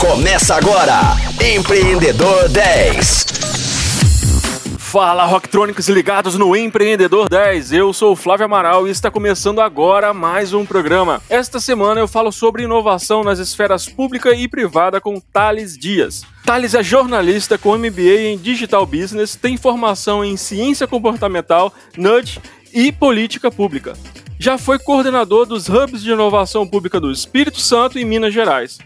Começa agora, Empreendedor 10. Fala, Rocktrônicos ligados no Empreendedor 10. Eu sou o Flávio Amaral e está começando agora mais um programa. Esta semana eu falo sobre inovação nas esferas pública e privada com Thales Dias. Thales é jornalista com MBA em Digital Business, tem formação em Ciência Comportamental, Nudge e Política Pública. Já foi coordenador dos Hubs de Inovação Pública do Espírito Santo e Minas Gerais.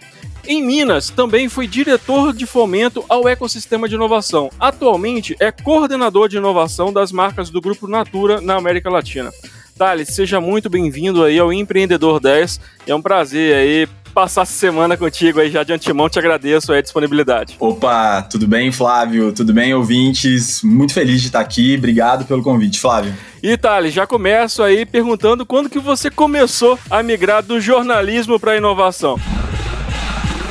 Em Minas, também foi diretor de fomento ao ecossistema de inovação. Atualmente é coordenador de inovação das marcas do Grupo Natura na América Latina. Thales, seja muito bem-vindo aí ao Empreendedor 10. É um prazer aí passar essa semana contigo aí já de antemão, te agradeço a disponibilidade. Opa, tudo bem, Flávio? Tudo bem, ouvintes? Muito feliz de estar aqui. Obrigado pelo convite, Flávio. E Thales, já começo aí perguntando quando que você começou a migrar do jornalismo para a inovação.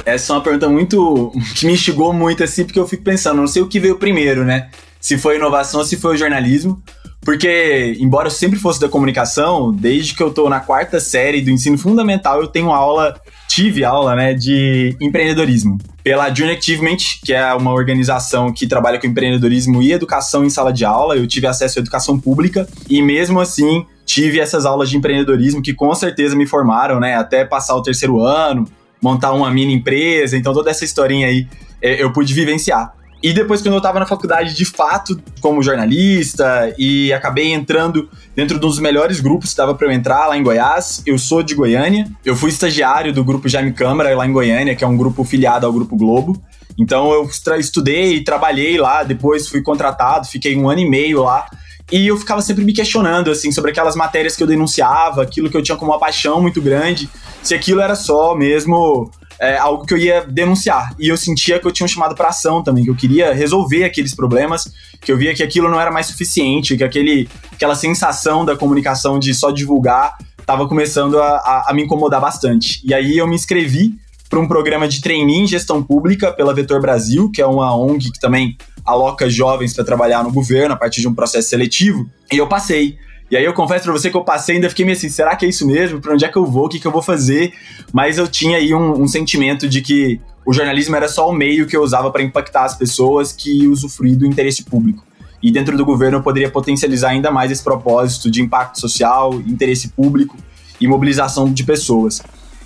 Essa é uma pergunta muito. que me instigou muito, assim, porque eu fico pensando, não sei o que veio primeiro, né? Se foi inovação ou se foi o jornalismo. Porque, embora eu sempre fosse da comunicação, desde que eu tô na quarta série do ensino fundamental, eu tenho aula, tive aula, né, de empreendedorismo. Pela Junior Achievement, que é uma organização que trabalha com empreendedorismo e educação em sala de aula, eu tive acesso à educação pública e mesmo assim tive essas aulas de empreendedorismo que com certeza me formaram, né, até passar o terceiro ano, montar uma mini empresa, então toda essa historinha aí é, eu pude vivenciar. E depois, quando eu estava na faculdade, de fato, como jornalista, e acabei entrando dentro dos melhores grupos que dava para eu entrar lá em Goiás. Eu sou de Goiânia. Eu fui estagiário do grupo Jaime Câmara lá em Goiânia, que é um grupo filiado ao Grupo Globo. Então eu estudei e trabalhei lá, depois fui contratado, fiquei um ano e meio lá. E eu ficava sempre me questionando, assim, sobre aquelas matérias que eu denunciava, aquilo que eu tinha como uma paixão muito grande, se aquilo era só mesmo é, algo que eu ia denunciar. E eu sentia que eu tinha um chamado para ação também, que eu queria resolver aqueles problemas, que eu via que aquilo não era mais suficiente, que aquele, aquela sensação da comunicação de só divulgar estava começando a, a, a me incomodar bastante. E aí eu me inscrevi para um programa de trainee em gestão pública pela Vetor Brasil, que é uma ONG que também aloca jovens para trabalhar no governo a partir de um processo seletivo, e eu passei. E aí eu confesso pra você que eu passei ainda fiquei meio assim, será que é isso mesmo? Pra onde é que eu vou? O que, que eu vou fazer? Mas eu tinha aí um, um sentimento de que o jornalismo era só o meio que eu usava para impactar as pessoas que usufruir do interesse público. E dentro do governo eu poderia potencializar ainda mais esse propósito de impacto social, interesse público e mobilização de pessoas.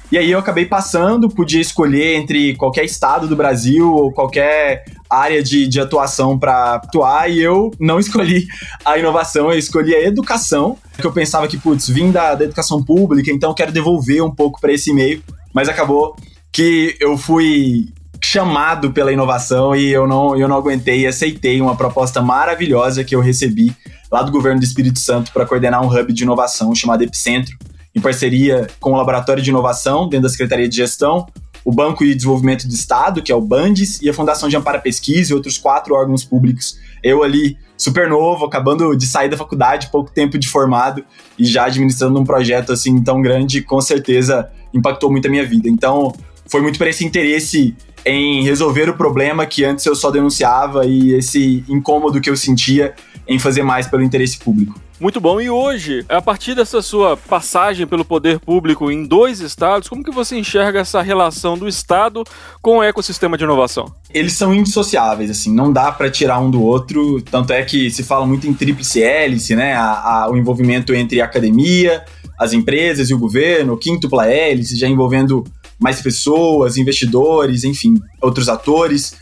E aí eu acabei passando, podia escolher entre qualquer estado do Brasil ou qualquer área de, de atuação para atuar, e eu não escolhi a inovação, eu escolhi a educação, que eu pensava que, putz, vim da, da educação pública, então quero devolver um pouco para esse meio, mas acabou que eu fui chamado pela inovação e eu não, eu não aguentei e aceitei uma proposta maravilhosa que eu recebi lá do governo do Espírito Santo para coordenar um hub de inovação chamado Epicentro, em parceria com o Laboratório de Inovação, dentro da Secretaria de Gestão, o Banco de Desenvolvimento do Estado, que é o Bandes, e a Fundação de Amparo à Pesquisa e outros quatro órgãos públicos. Eu ali, super novo, acabando de sair da faculdade, pouco tempo de formado, e já administrando um projeto assim tão grande, com certeza impactou muito a minha vida. Então, foi muito por esse interesse em resolver o problema que antes eu só denunciava e esse incômodo que eu sentia em fazer mais pelo interesse público. Muito bom. E hoje, a partir dessa sua passagem pelo poder público em dois estados, como que você enxerga essa relação do estado com o ecossistema de inovação? Eles são indissociáveis, assim, não dá para tirar um do outro. Tanto é que se fala muito em tríplice hélice, né? A, a, o envolvimento entre a academia, as empresas e o governo, quíntupla hélice, já envolvendo mais pessoas, investidores, enfim, outros atores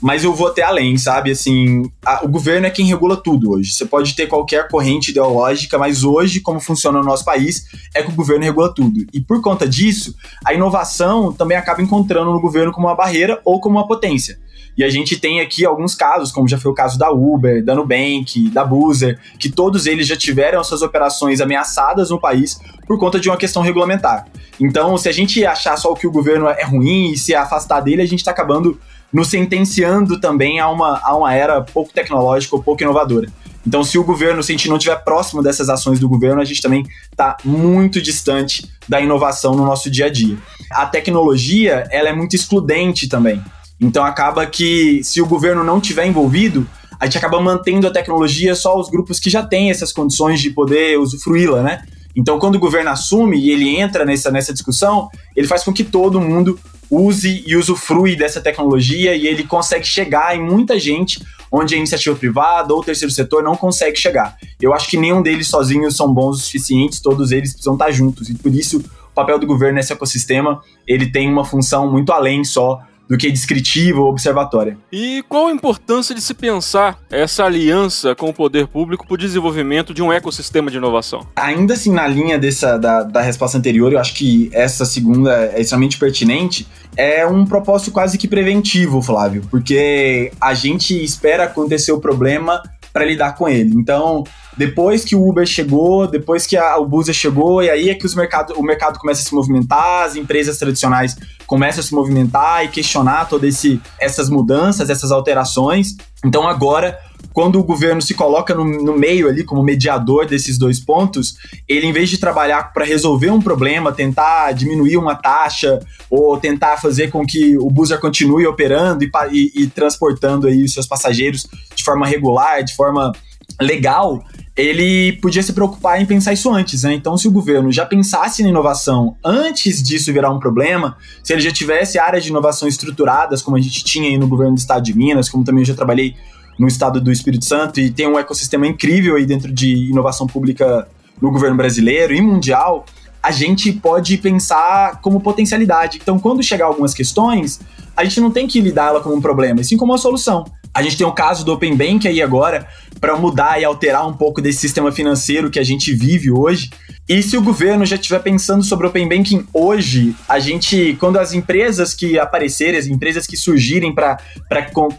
mas eu vou até além, sabe? Assim, a, o governo é quem regula tudo hoje. Você pode ter qualquer corrente ideológica, mas hoje, como funciona no nosso país, é que o governo regula tudo. E por conta disso, a inovação também acaba encontrando no governo como uma barreira ou como uma potência. E a gente tem aqui alguns casos, como já foi o caso da Uber, da Nubank, da Boozer, que todos eles já tiveram suas operações ameaçadas no país por conta de uma questão regulamentar. Então, se a gente achar só o que o governo é ruim e se afastar dele, a gente está acabando nos sentenciando também a uma, a uma era pouco tecnológica ou pouco inovadora. Então, se o governo, se a gente não estiver próximo dessas ações do governo, a gente também está muito distante da inovação no nosso dia a dia. A tecnologia, ela é muito excludente também. Então, acaba que se o governo não estiver envolvido, a gente acaba mantendo a tecnologia só os grupos que já têm essas condições de poder usufruí-la, né? Então, quando o governo assume e ele entra nessa, nessa discussão, ele faz com que todo mundo use e usufrui dessa tecnologia e ele consegue chegar em muita gente onde a iniciativa privada ou o terceiro setor não consegue chegar. Eu acho que nenhum deles sozinhos são bons o suficiente, todos eles precisam estar juntos e por isso o papel do governo nesse ecossistema ele tem uma função muito além só do que descritiva ou observatória. E qual a importância de se pensar essa aliança com o poder público para o desenvolvimento de um ecossistema de inovação? Ainda assim, na linha dessa, da, da resposta anterior, eu acho que essa segunda é extremamente pertinente. É um propósito quase que preventivo, Flávio, porque a gente espera acontecer o problema para lidar com ele. Então, depois que o Uber chegou, depois que a, o Busa chegou, e aí é que os mercado, o mercado começa a se movimentar, as empresas tradicionais começam a se movimentar e questionar todas essas mudanças, essas alterações. Então agora, quando o governo se coloca no, no meio ali como mediador desses dois pontos, ele em vez de trabalhar para resolver um problema, tentar diminuir uma taxa ou tentar fazer com que o Busa continue operando e, e, e transportando aí os seus passageiros de forma regular, de forma legal, ele podia se preocupar em pensar isso antes, né? Então, se o governo já pensasse na inovação antes disso virar um problema, se ele já tivesse áreas de inovação estruturadas, como a gente tinha aí no governo do estado de Minas, como também eu já trabalhei no estado do Espírito Santo, e tem um ecossistema incrível aí dentro de inovação pública no governo brasileiro e mundial, a gente pode pensar como potencialidade. Então, quando chegar algumas questões, a gente não tem que lidar ela como um problema, e sim como uma solução. A gente tem o caso do Open Bank aí agora, para mudar e alterar um pouco desse sistema financeiro que a gente vive hoje. E se o governo já estiver pensando sobre o Open Banking hoje, a gente, quando as empresas que aparecerem, as empresas que surgirem para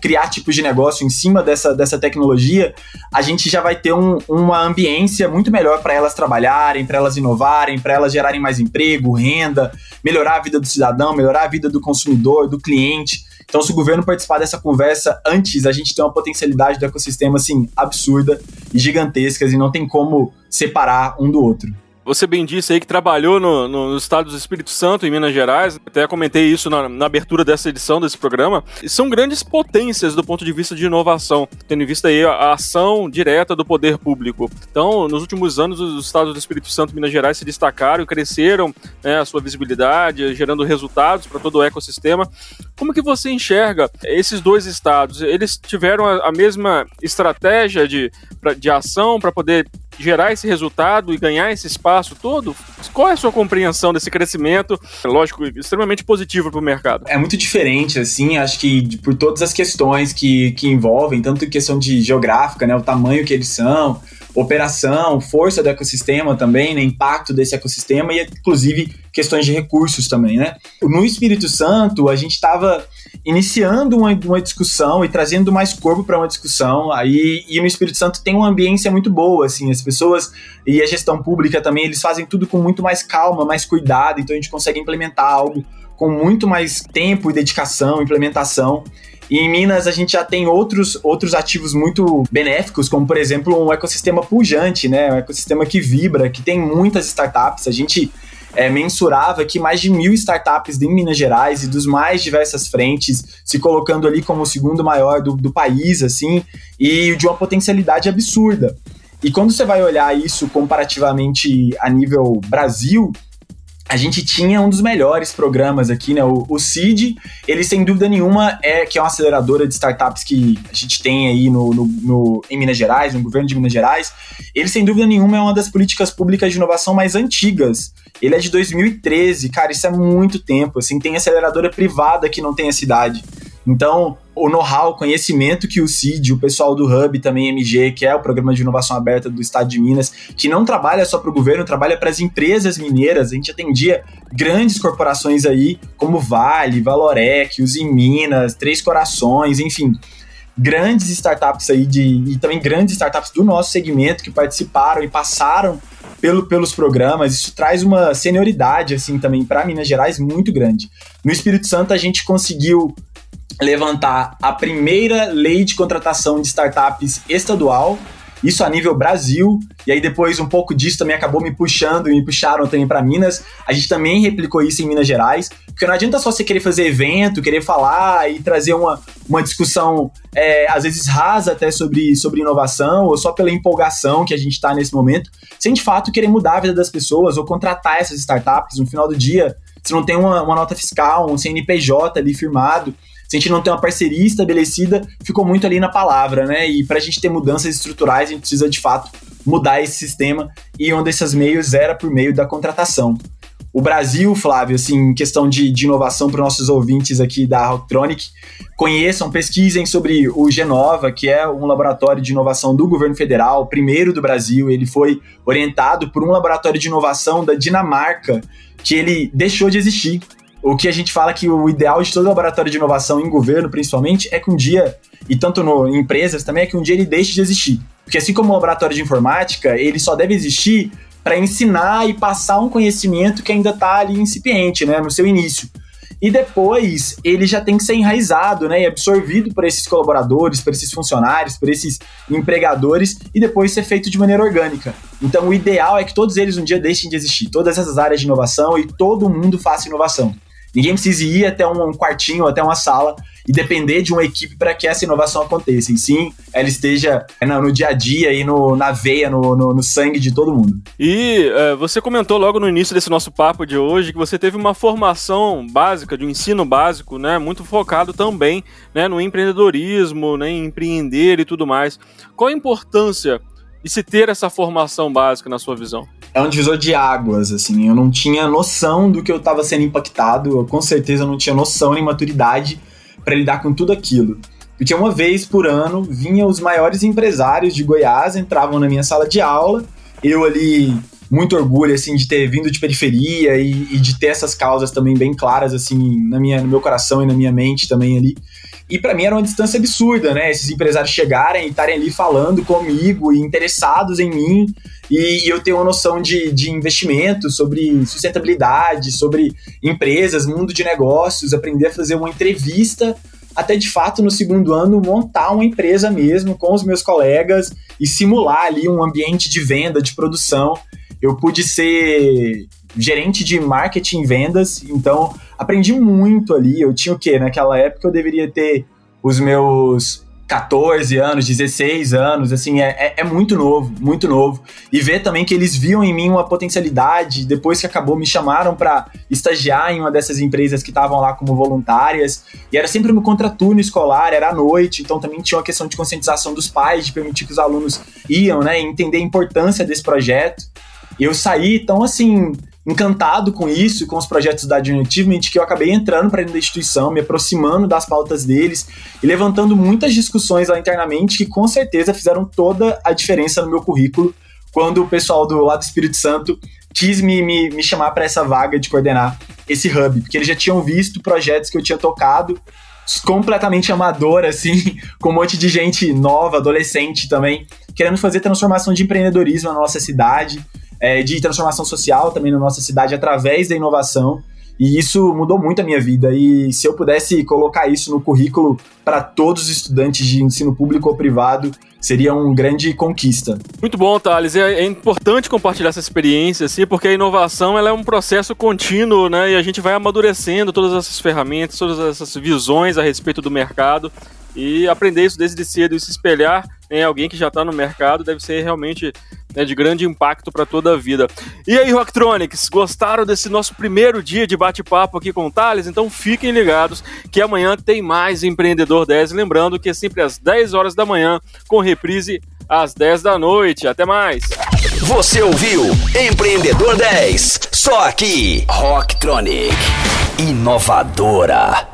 criar tipos de negócio em cima dessa, dessa tecnologia, a gente já vai ter um, uma ambiência muito melhor para elas trabalharem, para elas inovarem, para elas gerarem mais emprego, renda, melhorar a vida do cidadão, melhorar a vida do consumidor, do cliente. Então, se o governo participar dessa conversa antes, a gente tem uma potencialidade do ecossistema assim absurda e gigantescas e não tem como separar um do outro. Você bem disse aí que trabalhou no, no, estado do Espírito Santo, em Minas Gerais, até comentei isso na, na, abertura dessa edição desse programa. E são grandes potências do ponto de vista de inovação, tendo em vista aí a, a ação direta do poder público. Então, nos últimos anos, os estados do Espírito Santo e Minas Gerais se destacaram cresceram né, a sua visibilidade, gerando resultados para todo o ecossistema. Como que você enxerga esses dois estados? Eles tiveram a, a mesma estratégia de, pra, de ação para poder gerar esse resultado e ganhar esse espaço todo? Qual é a sua compreensão desse crescimento, lógico, extremamente positivo para o mercado? É muito diferente, assim, acho que por todas as questões que, que envolvem, tanto questão de geográfica, né, o tamanho que eles são, operação, força do ecossistema também, né, impacto desse ecossistema e, inclusive, questões de recursos também, né? No Espírito Santo, a gente estava iniciando uma, uma, discussão e trazendo mais corpo para uma discussão. Aí, e no Espírito Santo tem uma ambiência muito boa, assim, as pessoas e a gestão pública também, eles fazem tudo com muito mais calma, mais cuidado, então a gente consegue implementar algo com muito mais tempo e dedicação, implementação. E em Minas a gente já tem outros, outros ativos muito benéficos, como por exemplo um ecossistema pujante, né? Um ecossistema que vibra, que tem muitas startups. A gente é, mensurava que mais de mil startups em Minas Gerais e dos mais diversas frentes, se colocando ali como o segundo maior do, do país, assim, e de uma potencialidade absurda. E quando você vai olhar isso comparativamente a nível Brasil, a gente tinha um dos melhores programas aqui, né? O, o CID, ele sem dúvida nenhuma é que é uma aceleradora de startups que a gente tem aí no, no, no, em Minas Gerais, no governo de Minas Gerais. Ele sem dúvida nenhuma é uma das políticas públicas de inovação mais antigas. Ele é de 2013, cara, isso é muito tempo. Assim, tem aceleradora privada que não tem a cidade. Então, o know-how, conhecimento que o CID, o pessoal do Hub, também MG, que é o Programa de Inovação Aberta do Estado de Minas, que não trabalha só para o governo, trabalha para as empresas mineiras. A gente atendia grandes corporações aí, como Vale, Valorec, Uzi Minas, Três Corações, enfim grandes startups aí de e também grandes startups do nosso segmento que participaram e passaram pelo, pelos programas. Isso traz uma senioridade assim também para Minas Gerais muito grande. No Espírito Santo a gente conseguiu levantar a primeira lei de contratação de startups estadual, isso a nível Brasil, e aí depois um pouco disso também acabou me puxando e me puxaram também para Minas. A gente também replicou isso em Minas Gerais, porque não adianta só você querer fazer evento, querer falar e trazer uma, uma discussão, é, às vezes rasa até sobre, sobre inovação, ou só pela empolgação que a gente está nesse momento, sem de fato querer mudar a vida das pessoas ou contratar essas startups. No final do dia, se não tem uma, uma nota fiscal, um CNPJ ali firmado, se a gente não tem uma parceria estabelecida, ficou muito ali na palavra, né? E para a gente ter mudanças estruturais, a gente precisa de fato mudar esse sistema e um desses meios era por meio da contratação. O Brasil, Flávio, assim, questão de, de inovação para nossos ouvintes aqui da Rocktronic, conheçam, pesquisem sobre o Genova, que é um laboratório de inovação do governo federal, primeiro do Brasil. Ele foi orientado por um laboratório de inovação da Dinamarca, que ele deixou de existir o que a gente fala que o ideal de todo laboratório de inovação em governo, principalmente, é que um dia, e tanto no, em empresas também, é que um dia ele deixe de existir. Porque assim como o laboratório de informática, ele só deve existir para ensinar e passar um conhecimento que ainda está ali incipiente, né, no seu início. E depois ele já tem que ser enraizado, né, e absorvido por esses colaboradores, por esses funcionários, por esses empregadores e depois ser feito de maneira orgânica. Então o ideal é que todos eles um dia deixem de existir, todas essas áreas de inovação e todo mundo faça inovação. Ninguém precisa ir até um quartinho, até uma sala e depender de uma equipe para que essa inovação aconteça. E sim, ela esteja no, dia a dia e no, na veia, no, no, no sangue de todo mundo. E uh, você comentou logo no início desse nosso papo de hoje que você teve uma formação básica, de um ensino básico, né, muito focado também né, no empreendedorismo, né, em empreender e tudo mais. Qual a importância de se ter essa formação básica na sua visão? é um divisor de águas, assim. Eu não tinha noção do que eu estava sendo impactado, eu com certeza não tinha noção nem maturidade para lidar com tudo aquilo. Porque uma vez por ano vinham os maiores empresários de Goiás, entravam na minha sala de aula, eu ali muito orgulho assim de ter vindo de periferia e, e, de ter essas causas também bem claras assim na minha, no meu coração e na minha mente também ali. E para mim era uma distância absurda, né? Esses empresários chegarem e estarem ali falando comigo e interessados em mim e, e eu ter uma noção de, de investimento, sobre sustentabilidade, sobre empresas, mundo de negócios, aprender a fazer uma entrevista até de fato no segundo ano montar uma empresa mesmo com os meus colegas e simular ali um ambiente de venda, de produção. Eu pude ser gerente de marketing e vendas, então aprendi muito ali. Eu tinha o quê? Naquela época eu deveria ter os meus 14 anos, 16 anos, assim, é, é, é, muito novo, muito novo. E ver também que eles viam em mim uma potencialidade, depois que acabou, me chamaram para estagiar em uma dessas empresas que estavam lá como voluntárias, e era sempre no contraturno escolar, era à noite, então também tinha uma questão de conscientização dos pais, de permitir que os alunos iam, né, entender a importância desse projeto. Eu saí, então, assim, encantado com isso, com os projetos da Junior Achievement, que eu acabei entrando para dentro da instituição, me aproximando das pautas deles e levantando muitas discussões lá internamente que com certeza fizeram toda a diferença no meu currículo quando o pessoal do lado do Espírito Santo quis me, me, me chamar para essa vaga de coordenar esse hub, porque eles já tinham visto projetos que eu tinha tocado completamente amador, assim, com um monte de gente nova, adolescente também, querendo fazer transformação de empreendedorismo na nossa cidade é, de transformação social também na nossa cidade através da inovação. E isso mudou muito a minha vida. E se eu pudesse colocar isso no currículo para todos os estudantes de ensino público ou privado, seria uma grande conquista. Muito bom, Thales. É, é, importante compartilhar essa experiência, assim, porque a inovação ela é um processo contínuo, né? E a gente vai amadurecendo todas essas ferramentas, todas essas visões a respeito do mercado. E aprender isso desde cedo e se espelhar em alguém que já está no mercado deve ser realmente né, de grande impacto para toda a vida. E aí, Rocktronics, gostaram desse nosso primeiro dia de bate-papo aqui com o Thales? Então fiquem ligados que amanhã tem mais Empreendedor 10. Lembrando que é sempre às 10 horas da manhã, com reprise às 10 da noite. Até mais! Você ouviu Empreendedor 10, só aqui, Rocktronic, inovadora.